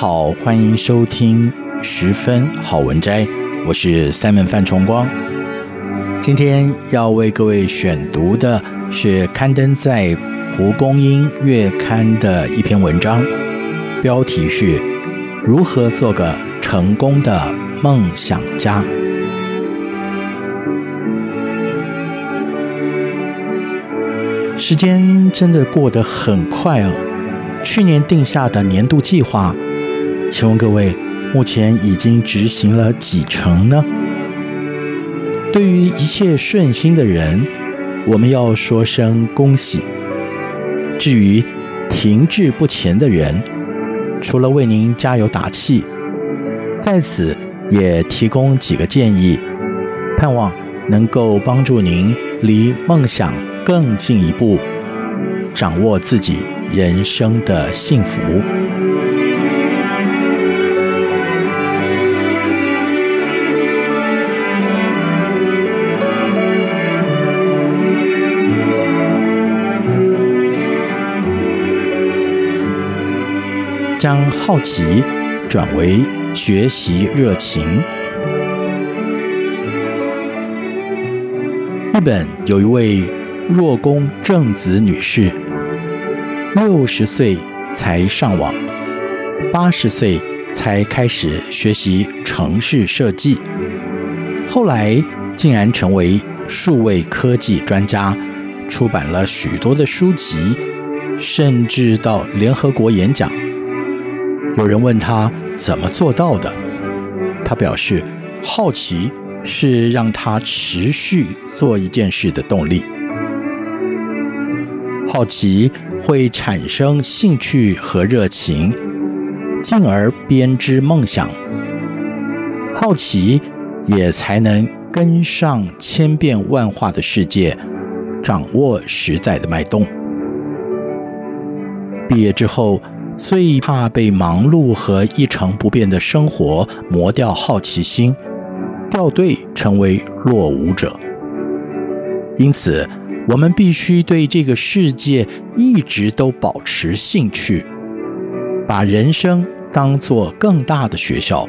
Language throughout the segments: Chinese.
好，欢迎收听十分好文摘，我是 Simon 范崇光。今天要为各位选读的是刊登在《蒲公英月刊》的一篇文章，标题是《如何做个成功的梦想家》。时间真的过得很快哦，去年定下的年度计划。请问各位，目前已经执行了几成呢？对于一切顺心的人，我们要说声恭喜。至于停滞不前的人，除了为您加油打气，在此也提供几个建议，盼望能够帮助您离梦想更进一步，掌握自己人生的幸福。将好奇转为学习热情。日本有一位若宫正子女士，六十岁才上网，八十岁才开始学习城市设计，后来竟然成为数位科技专家，出版了许多的书籍，甚至到联合国演讲。有人问他怎么做到的，他表示，好奇是让他持续做一件事的动力。好奇会产生兴趣和热情，进而编织梦想。好奇也才能跟上千变万化的世界，掌握时代的脉动。毕业之后，最怕被忙碌和一成不变的生活磨掉好奇心，掉队成为落伍者。因此，我们必须对这个世界一直都保持兴趣，把人生当作更大的学校，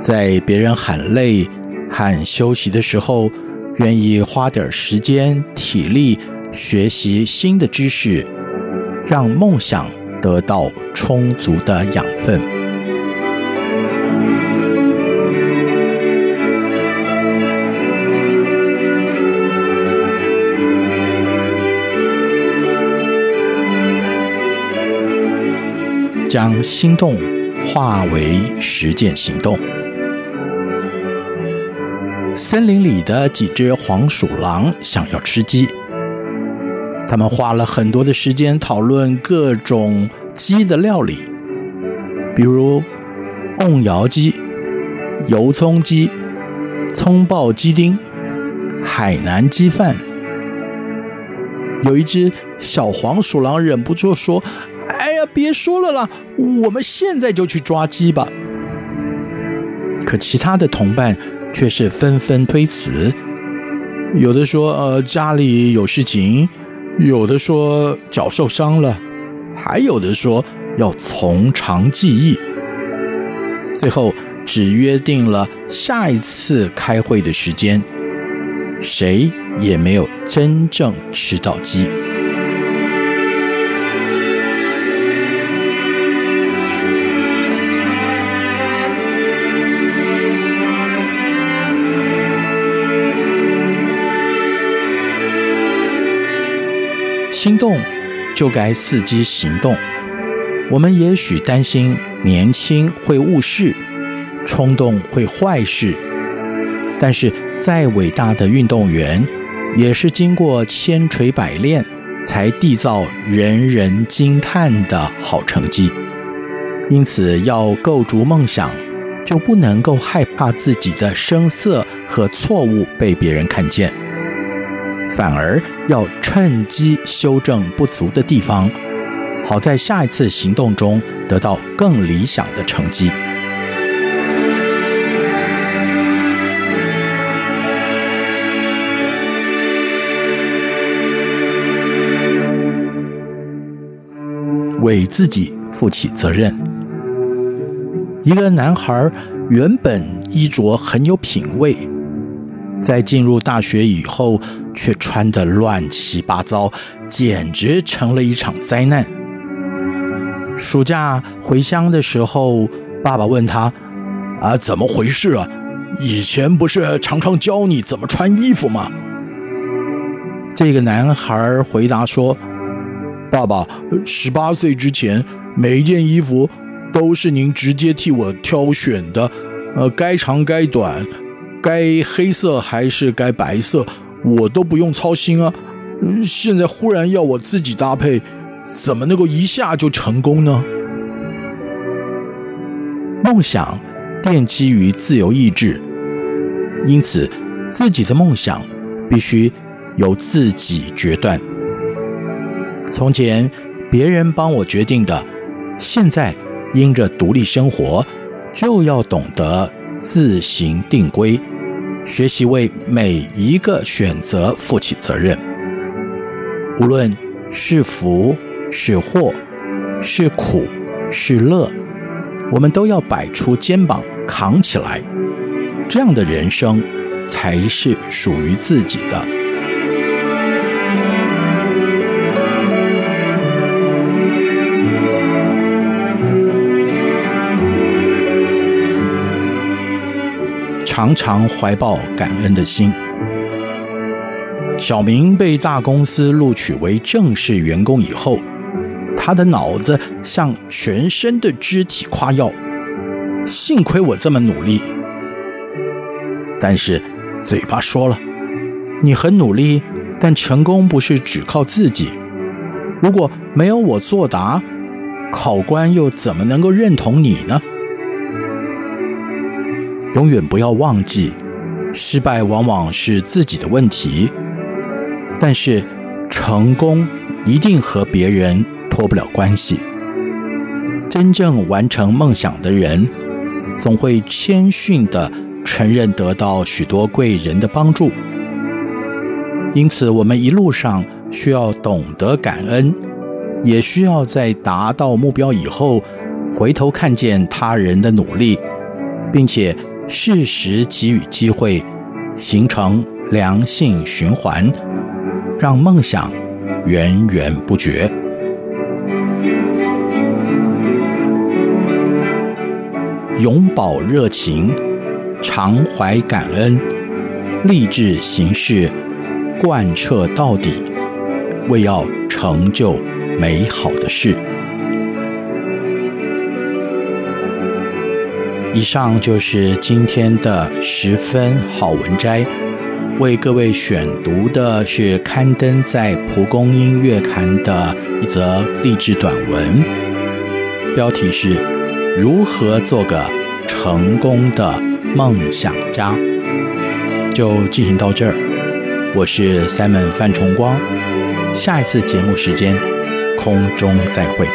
在别人喊累、喊休息的时候，愿意花点时间、体力学习新的知识，让梦想。得到充足的养分，将心动化为实践行动。森林里的几只黄鼠狼想要吃鸡。他们花了很多的时间讨论各种鸡的料理，比如瓮窑鸡、油葱鸡、葱爆鸡丁、海南鸡饭。有一只小黄鼠狼忍不住说：“哎呀，别说了啦，我们现在就去抓鸡吧。”可其他的同伴却是纷纷推辞，有的说：“呃，家里有事情。”有的说脚受伤了，还有的说要从长计议。最后只约定了下一次开会的时间，谁也没有真正吃到鸡。心动就该伺机行动。我们也许担心年轻会误事，冲动会坏事，但是再伟大的运动员，也是经过千锤百炼才缔造人人惊叹的好成绩。因此，要构筑梦想，就不能够害怕自己的声色和错误被别人看见。反而要趁机修正不足的地方，好在下一次行动中得到更理想的成绩。为自己负起责任。一个男孩原本衣着很有品味。在进入大学以后，却穿得乱七八糟，简直成了一场灾难。暑假回乡的时候，爸爸问他：“啊，怎么回事啊？以前不是常常教你怎么穿衣服吗？”这个男孩回答说：“爸爸，十八岁之前，每一件衣服都是您直接替我挑选的，呃，该长该短。”该黑色还是该白色，我都不用操心啊。现在忽然要我自己搭配，怎么能够一下就成功呢？梦想奠基于自由意志，因此自己的梦想必须由自己决断。从前别人帮我决定的，现在因着独立生活，就要懂得自行定规。学习为每一个选择负起责任，无论是福是祸，是苦是乐，我们都要摆出肩膀扛起来，这样的人生才是属于自己的。常常怀抱感恩的心。小明被大公司录取为正式员工以后，他的脑子向全身的肢体夸耀：“幸亏我这么努力。”但是嘴巴说了：“你很努力，但成功不是只靠自己。如果没有我作答，考官又怎么能够认同你呢？”永远不要忘记，失败往往是自己的问题，但是成功一定和别人脱不了关系。真正完成梦想的人，总会谦逊地承认得到许多贵人的帮助。因此，我们一路上需要懂得感恩，也需要在达到目标以后，回头看见他人的努力，并且。适时给予机会，形成良性循环，让梦想源源不绝。永葆热情，常怀感恩，立志行事，贯彻到底，为要成就美好的事。以上就是今天的十分好文摘，为各位选读的是刊登在《蒲公英月刊》的一则励志短文，标题是“如何做个成功的梦想家”。就进行到这儿，我是 Simon 范崇光，下一次节目时间空中再会。